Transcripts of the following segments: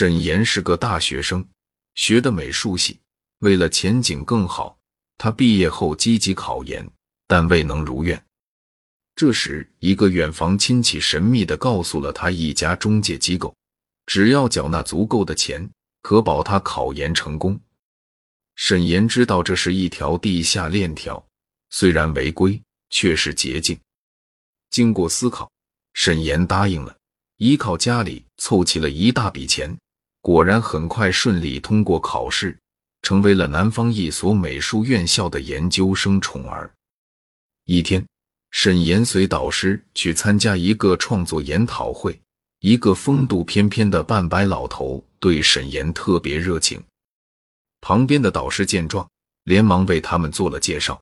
沈岩是个大学生，学的美术系。为了前景更好，他毕业后积极考研，但未能如愿。这时，一个远房亲戚神秘地告诉了他一家中介机构，只要缴纳足够的钱，可保他考研成功。沈岩知道这是一条地下链条，虽然违规，却是捷径。经过思考，沈岩答应了。依靠家里凑齐了一大笔钱，果然很快顺利通过考试，成为了南方一所美术院校的研究生宠儿。一天，沈岩随导师去参加一个创作研讨会，一个风度翩翩的半白老头对沈岩特别热情。旁边的导师见状，连忙为他们做了介绍。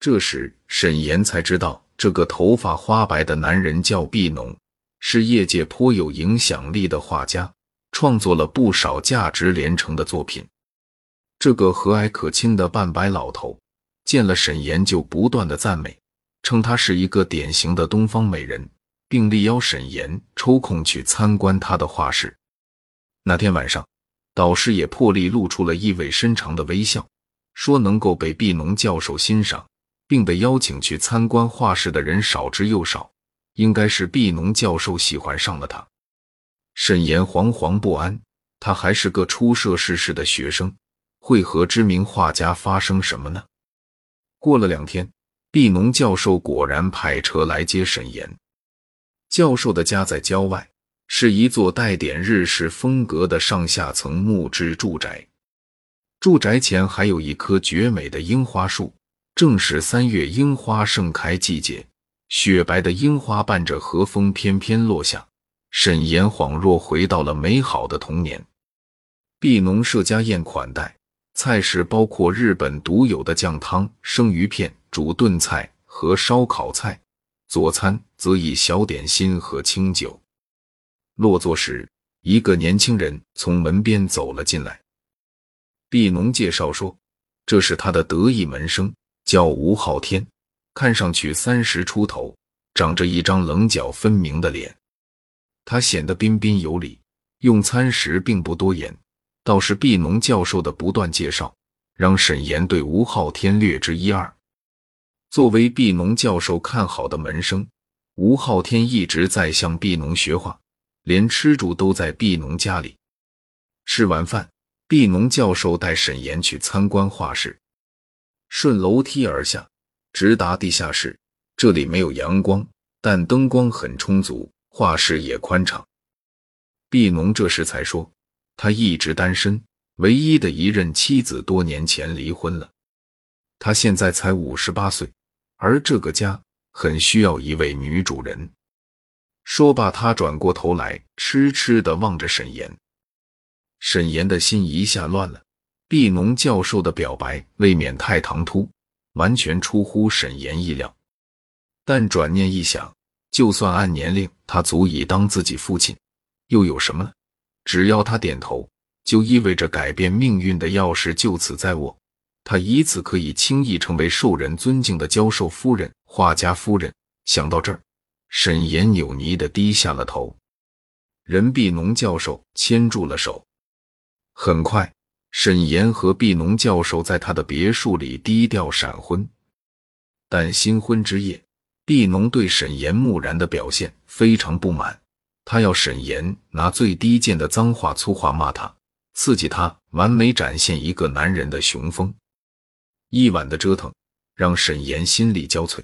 这时，沈岩才知道这个头发花白的男人叫毕农。是业界颇有影响力的画家，创作了不少价值连城的作品。这个和蔼可亲的半白老头见了沈岩，就不断的赞美，称他是一个典型的东方美人，并力邀沈岩抽空去参观他的画室。那天晚上，导师也破例露出了意味深长的微笑，说能够被毕农教授欣赏，并被邀请去参观画室的人少之又少。应该是毕农教授喜欢上了他，沈岩惶惶不安。他还是个初涉世事的学生，会和知名画家发生什么呢？过了两天，毕农教授果然派车来接沈岩。教授的家在郊外，是一座带点日式风格的上下层木质住宅。住宅前还有一棵绝美的樱花树，正是三月樱花盛开季节。雪白的樱花伴着和风翩翩落下，沈岩恍若回到了美好的童年。毕农设家宴款待，菜式包括日本独有的酱汤、生鱼片、煮炖菜和烧烤菜，佐餐则以小点心和清酒。落座时，一个年轻人从门边走了进来。毕农介绍说：“这是他的得意门生，叫吴昊天。”看上去三十出头，长着一张棱角分明的脸，他显得彬彬有礼，用餐时并不多言。倒是毕农教授的不断介绍，让沈岩对吴昊天略知一二。作为毕农教授看好的门生，吴昊天一直在向毕农学画，连吃住都在毕农家里。吃完饭，毕农教授带沈岩去参观画室，顺楼梯而下。直达地下室，这里没有阳光，但灯光很充足，画室也宽敞。毕农这时才说，他一直单身，唯一的一任妻子多年前离婚了。他现在才五十八岁，而这个家很需要一位女主人。说罢，他转过头来，痴痴地望着沈岩。沈岩的心一下乱了，毕农教授的表白未免太唐突。完全出乎沈岩意料，但转念一想，就算按年龄他足以当自己父亲，又有什么呢？只要他点头，就意味着改变命运的钥匙就此在握。他以此可以轻易成为受人尊敬的教授夫人、画家夫人。想到这儿，沈岩扭捏的低下了头。任毕农教授牵住了手，很快。沈岩和毕农教授在他的别墅里低调闪婚，但新婚之夜，毕农对沈岩木然的表现非常不满，他要沈岩拿最低贱的脏话粗话骂他，刺激他完美展现一个男人的雄风。一晚的折腾让沈岩心力交瘁，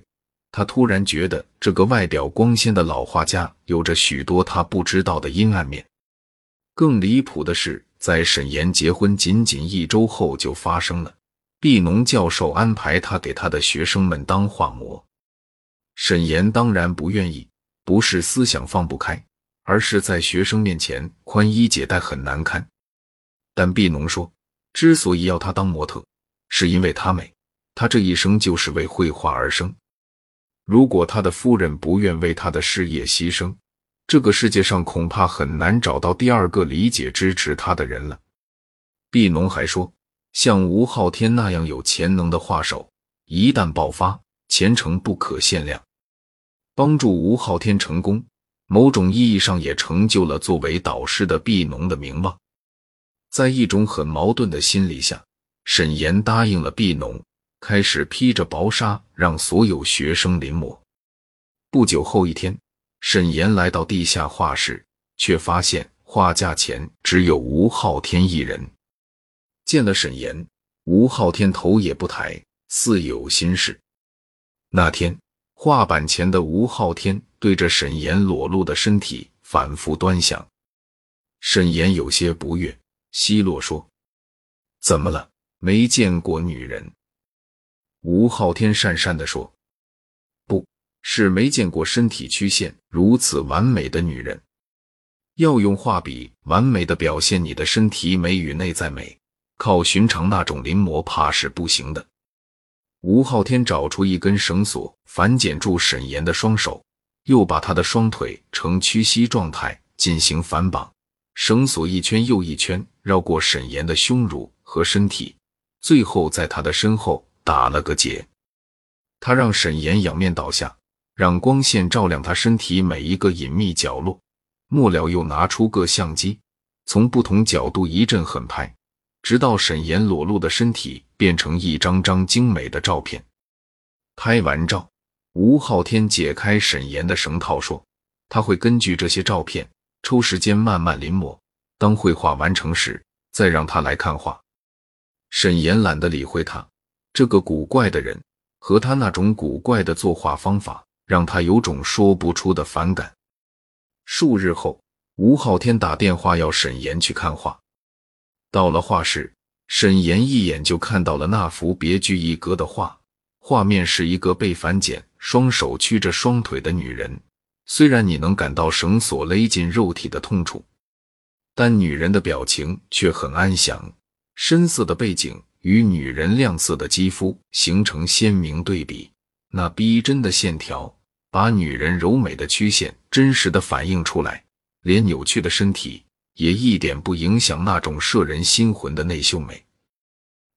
他突然觉得这个外表光鲜的老画家有着许多他不知道的阴暗面。更离谱的是。在沈岩结婚仅仅一周后，就发生了。毕农教授安排他给他的学生们当画模，沈岩当然不愿意，不是思想放不开，而是在学生面前宽衣解带很难堪。但毕农说，之所以要他当模特，是因为她美，他这一生就是为绘画而生。如果他的夫人不愿为他的事业牺牲，这个世界上恐怕很难找到第二个理解支持他的人了。毕农还说，像吴昊天那样有潜能的画手，一旦爆发，前程不可限量。帮助吴昊天成功，某种意义上也成就了作为导师的毕农的名望。在一种很矛盾的心理下，沈岩答应了毕农，开始披着薄纱让所有学生临摹。不久后一天，沈岩来到地下画室，却发现画架前只有吴昊天一人。见了沈岩，吴昊天头也不抬，似有心事。那天，画板前的吴昊天对着沈岩裸露的身体反复端详。沈岩有些不悦，奚落说：“怎么了？没见过女人？”吴昊天讪讪地说。不是没见过身体曲线如此完美的女人。要用画笔完美的表现你的身体美与内在美，靠寻常那种临摹怕是不行的。吴昊天找出一根绳索，反剪住沈岩的双手，又把他的双腿呈屈膝状态进行反绑，绳索一圈又一圈绕过沈岩的胸乳和身体，最后在他的身后打了个结。他让沈岩仰面倒下。让光线照亮他身体每一个隐秘角落，末了又拿出个相机，从不同角度一阵狠拍，直到沈岩裸露的身体变成一张张精美的照片。拍完照，吴昊天解开沈岩的绳套，说：“他会根据这些照片抽时间慢慢临摹，当绘画完成时，再让他来看画。”沈岩懒得理会他这个古怪的人和他那种古怪的作画方法。让他有种说不出的反感。数日后，吴昊天打电话要沈岩去看画。到了画室，沈岩一眼就看到了那幅别具一格的画。画面是一个被反剪、双手屈着双腿的女人。虽然你能感到绳索勒进肉体的痛楚，但女人的表情却很安详。深色的背景与女人亮色的肌肤形成鲜明对比，那逼真的线条。把女人柔美的曲线真实的反映出来，连扭曲的身体也一点不影响那种摄人心魂的内秀美。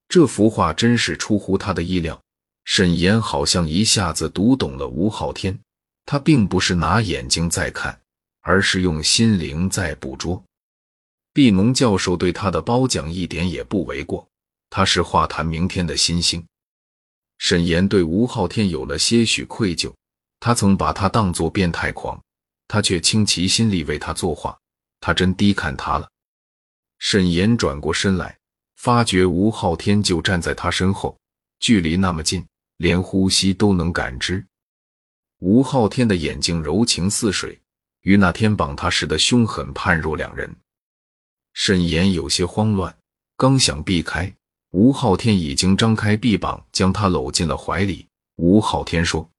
这幅画真是出乎他的意料。沈岩好像一下子读懂了吴昊天，他并不是拿眼睛在看，而是用心灵在捕捉。毕农教授对他的褒奖一点也不为过，他是画坛明天的新星。沈岩对吴昊天有了些许愧疚。他曾把他当作变态狂，他却倾其心力为他作画，他真低看他了。沈岩转过身来，发觉吴昊天就站在他身后，距离那么近，连呼吸都能感知。吴昊天的眼睛柔情似水，与那天绑他时的凶狠判若两人。沈岩有些慌乱，刚想避开，吴昊天已经张开臂膀将他搂进了怀里。吴昊天说。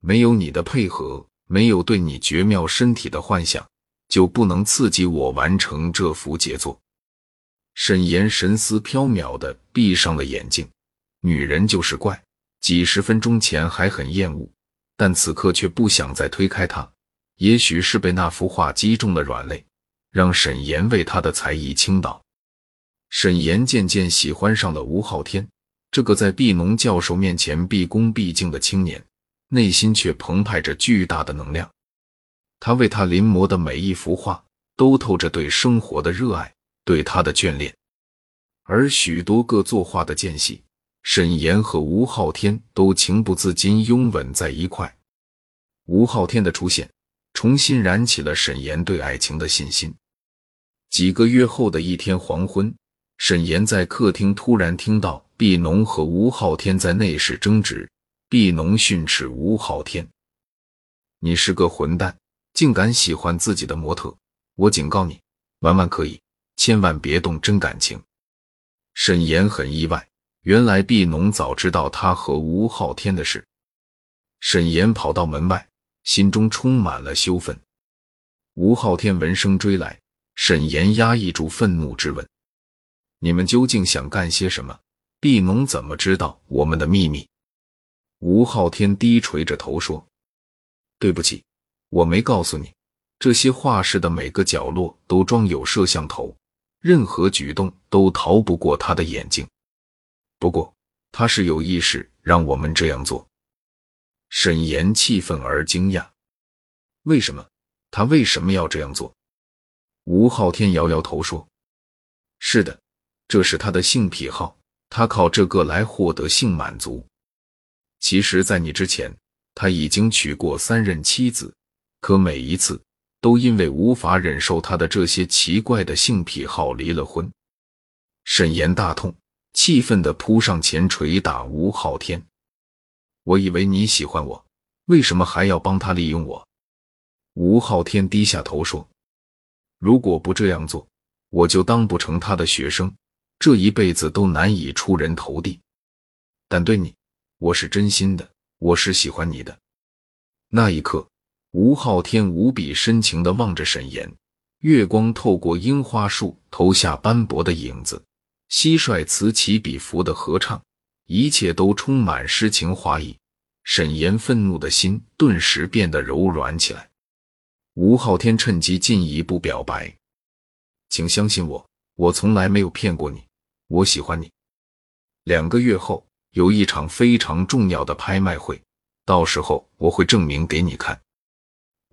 没有你的配合，没有对你绝妙身体的幻想，就不能刺激我完成这幅杰作。沈岩神思飘渺的闭上了眼睛。女人就是怪，几十分钟前还很厌恶，但此刻却不想再推开她。也许是被那幅画击中了软肋，让沈岩为他的才艺倾倒。沈岩渐渐喜欢上了吴昊天，这个在毕农教授面前毕恭毕敬的青年。内心却澎湃着巨大的能量，他为他临摹的每一幅画都透着对生活的热爱，对他的眷恋。而许多个作画的间隙，沈岩和吴昊天都情不自禁拥吻在一块。吴昊天的出现，重新燃起了沈岩对爱情的信心。几个月后的一天黄昏，沈岩在客厅突然听到毕农和吴昊天在内室争执。毕农训斥吴昊天：“你是个混蛋，竟敢喜欢自己的模特！我警告你，玩玩可以，千万别动真感情。”沈岩很意外，原来毕农早知道他和吴昊天的事。沈岩跑到门外，心中充满了羞愤。吴昊天闻声追来，沈岩压抑住愤怒，质问：“你们究竟想干些什么？毕农怎么知道我们的秘密？”吴昊天低垂着头说：“对不起，我没告诉你，这些画室的每个角落都装有摄像头，任何举动都逃不过他的眼睛。不过他是有意识让我们这样做。”沈岩气愤而惊讶：“为什么？他为什么要这样做？吴昊天摇摇头说：“是的，这是他的性癖好，他靠这个来获得性满足。其实，在你之前，他已经娶过三任妻子，可每一次都因为无法忍受他的这些奇怪的性癖好离了婚。”沈岩大痛，气愤地扑上前捶打吴昊天。我以为你喜欢我，为什么还要帮他利用我？吴昊天低下头说：“如果不这样做，我就当不成他的学生，这一辈子都难以出人头地。但对你，我是真心的，我是喜欢你的。”那一刻，吴昊天无比深情地望着沈岩，月光透过樱花树投下斑驳的影子。蟋蟀此起彼伏的合唱，一切都充满诗情画意。沈岩愤怒的心顿时变得柔软起来。吴昊天趁机进一步表白：“请相信我，我从来没有骗过你，我喜欢你。两个月后有一场非常重要的拍卖会，到时候我会证明给你看。”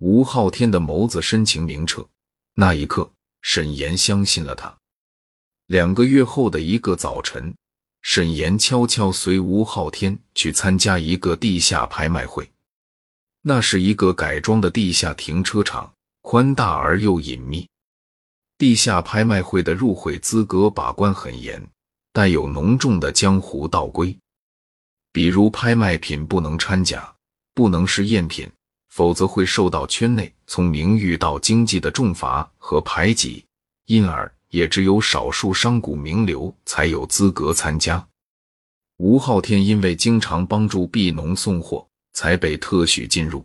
吴昊天的眸子深情明澈，那一刻，沈岩相信了他。两个月后的一个早晨，沈岩悄悄随吴昊天去参加一个地下拍卖会。那是一个改装的地下停车场，宽大而又隐秘。地下拍卖会的入会资格把关很严，带有浓重的江湖道规，比如拍卖品不能掺假，不能是赝品，否则会受到圈内从名誉到经济的重罚和排挤，因而。也只有少数商贾名流才有资格参加。吴昊天因为经常帮助毕农送货，才被特许进入，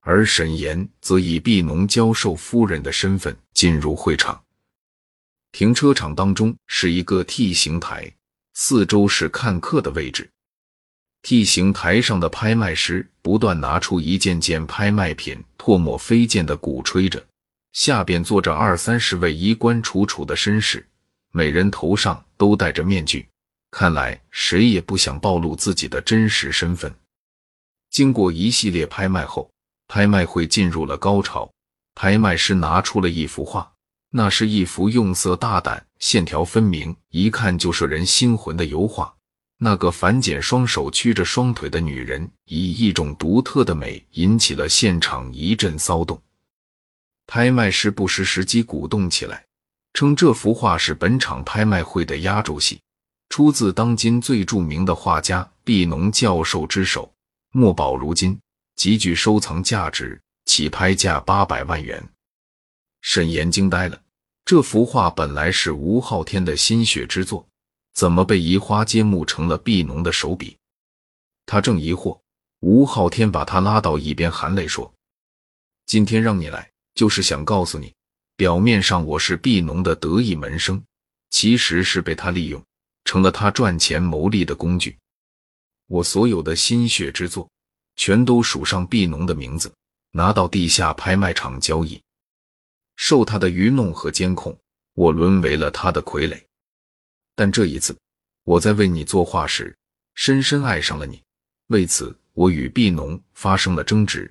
而沈岩则以毕农教授夫人的身份进入会场。停车场当中是一个 T 形台，四周是看客的位置。T 形台上的拍卖师不断拿出一件件拍卖品，唾沫飞溅的鼓吹着。下边坐着二三十位衣冠楚楚的绅士，每人头上都戴着面具，看来谁也不想暴露自己的真实身份。经过一系列拍卖后，拍卖会进入了高潮。拍卖师拿出了一幅画，那是一幅用色大胆、线条分明、一看就摄人心魂的油画。那个反剪双手曲着双腿的女人，以一种独特的美，引起了现场一阵骚动。拍卖师不失时机鼓动起来，称这幅画是本场拍卖会的压轴戏，出自当今最著名的画家毕农教授之手，墨宝如金，极具收藏价值，起拍价八百万元。沈岩惊呆了，这幅画本来是吴昊天的心血之作，怎么被移花接木成了毕农的手笔？他正疑惑，吴昊天把他拉到一边，含泪说：“今天让你来。”就是想告诉你，表面上我是毕农的得意门生，其实是被他利用，成了他赚钱牟利的工具。我所有的心血之作，全都署上毕农的名字，拿到地下拍卖场交易。受他的愚弄和监控，我沦为了他的傀儡。但这一次，我在为你作画时，深深爱上了你。为此，我与毕农发生了争执。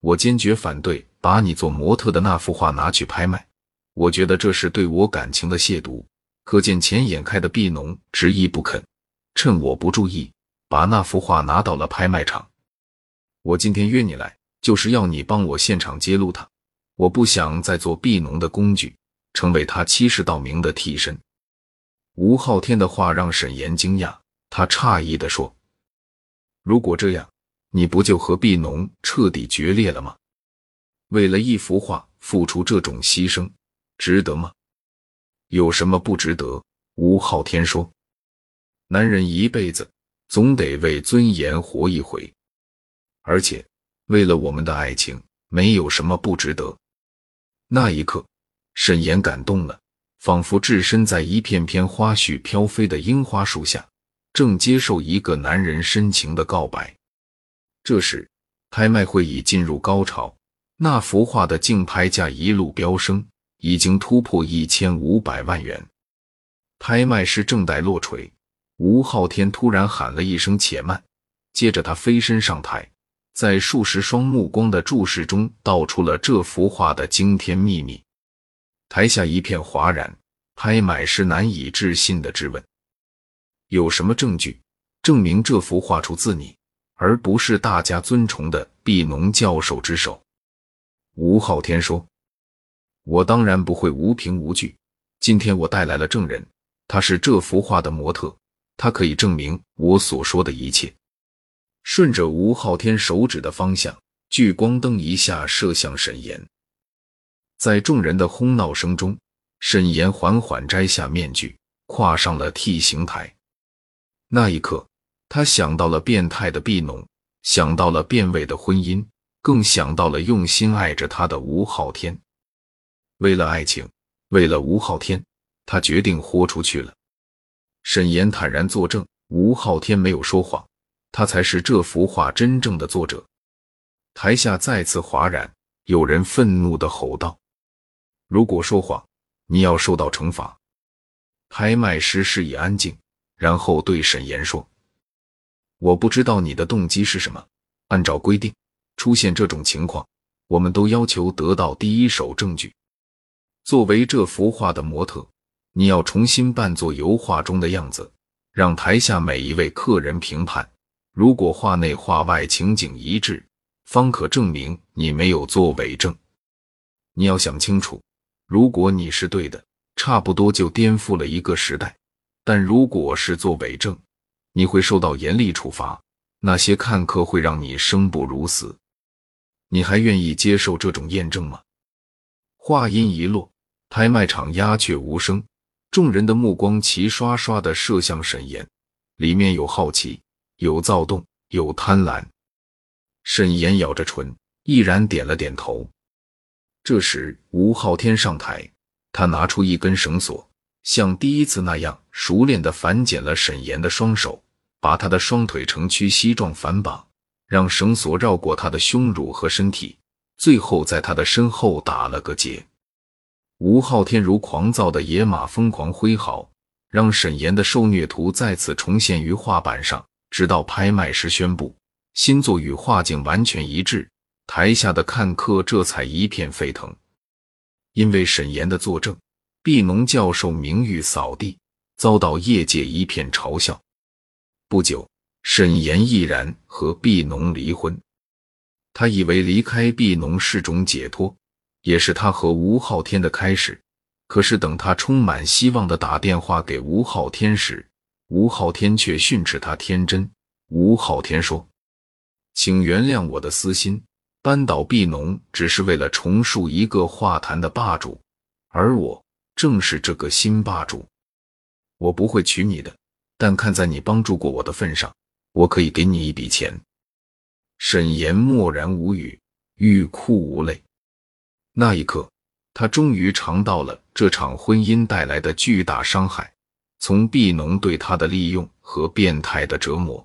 我坚决反对。把你做模特的那幅画拿去拍卖，我觉得这是对我感情的亵渎。可见钱眼开的毕农执意不肯，趁我不注意，把那幅画拿到了拍卖场。我今天约你来，就是要你帮我现场揭露他。我不想再做毕农的工具，成为他欺世盗名的替身。吴昊天的话让沈岩惊讶，他诧异地说：“如果这样，你不就和毕农彻底决裂了吗？”为了一幅画付出这种牺牲，值得吗？有什么不值得？吴昊天说：“男人一辈子总得为尊严活一回，而且为了我们的爱情，没有什么不值得。”那一刻，沈岩感动了，仿佛置身在一片片花絮飘飞的樱花树下，正接受一个男人深情的告白。这时，拍卖会已进入高潮。那幅画的竞拍价一路飙升，已经突破一千五百万元。拍卖师正待落锤，吴昊天突然喊了一声“且慢”，接着他飞身上台，在数十双目光的注视中道出了这幅画的惊天秘密。台下一片哗然，拍卖师难以置信的质问：“有什么证据证明这幅画出自你，而不是大家尊崇的毕农教授之手？”吴昊天说：“我当然不会无凭无据。今天我带来了证人，他是这幅画的模特，他可以证明我所说的一切。”顺着吴昊天手指的方向，聚光灯一下射向沈岩。在众人的哄闹声中，沈岩缓缓摘下面具，跨上了 T 形台。那一刻，他想到了变态的毕农，想到了变味的婚姻，更想到了用心爱着他的吴昊天。为了爱情，为了吴昊天，他决定豁出去了。沈岩坦然作证，吴昊天没有说谎，他才是这幅画真正的作者。台下再次哗然，有人愤怒地吼道。如果说谎，你要受到惩罚。拍卖师示意安静，然后对沈岩说：“我不知道你的动机是什么。按照规定，出现这种情况，我们都要求得到第一手证据。作为这幅画的模特，你要重新扮作油画中的样子，让台下每一位客人评判。如果画内画外情景一致，方可证明你没有作伪证。你要想清楚。”如果你是对的，差不多就颠覆了一个时代；但如果是做伪证，你会受到严厉处罚。那些看客会让你生不如死。你还愿意接受这种验证吗？话音一落，拍卖场鸦雀无声，众人的目光齐刷刷的射向沈岩，里面有好奇，有躁动，有贪婪。沈岩咬着唇，毅然点了点头。这时，吴昊天上台，他拿出一根绳索，像第一次那样熟练地反剪了沈岩的双手，把他的双腿呈屈膝状反绑，让绳索绕过他的胸乳和身体，最后在他的身后打了个结。吴昊天如狂躁的野马，疯狂挥毫，让沈岩的受虐图再次重现于画板上，直到拍卖师宣布新作与画境完全一致。台下的看客这才一片沸腾，因为沈岩的作证，毕农教授名誉扫地，遭到业界一片嘲笑。不久，沈岩毅然和毕农离婚。他以为离开毕农是种解脱，也是他和吴昊天的开始。可是，等他充满希望的打电话给吴昊天时，吴昊天却训斥他天真。吴昊天说：“请原谅我的私心。”扳倒毕农只是为了重塑一个画坛的霸主，而我正是这个新霸主。我不会娶你的，但看在你帮助过我的份上，我可以给你一笔钱。沈岩默然无语，欲哭无泪。那一刻，他终于尝到了这场婚姻带来的巨大伤害，从毕农对他的利用和变态的折磨。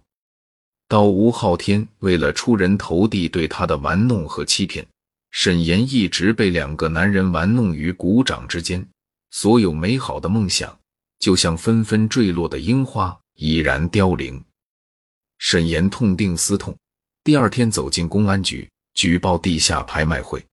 到吴昊天为了出人头地对他的玩弄和欺骗，沈岩一直被两个男人玩弄于股掌之间，所有美好的梦想就像纷纷坠落的樱花，已然凋零。沈岩痛定思痛，第二天走进公安局举报地下拍卖会。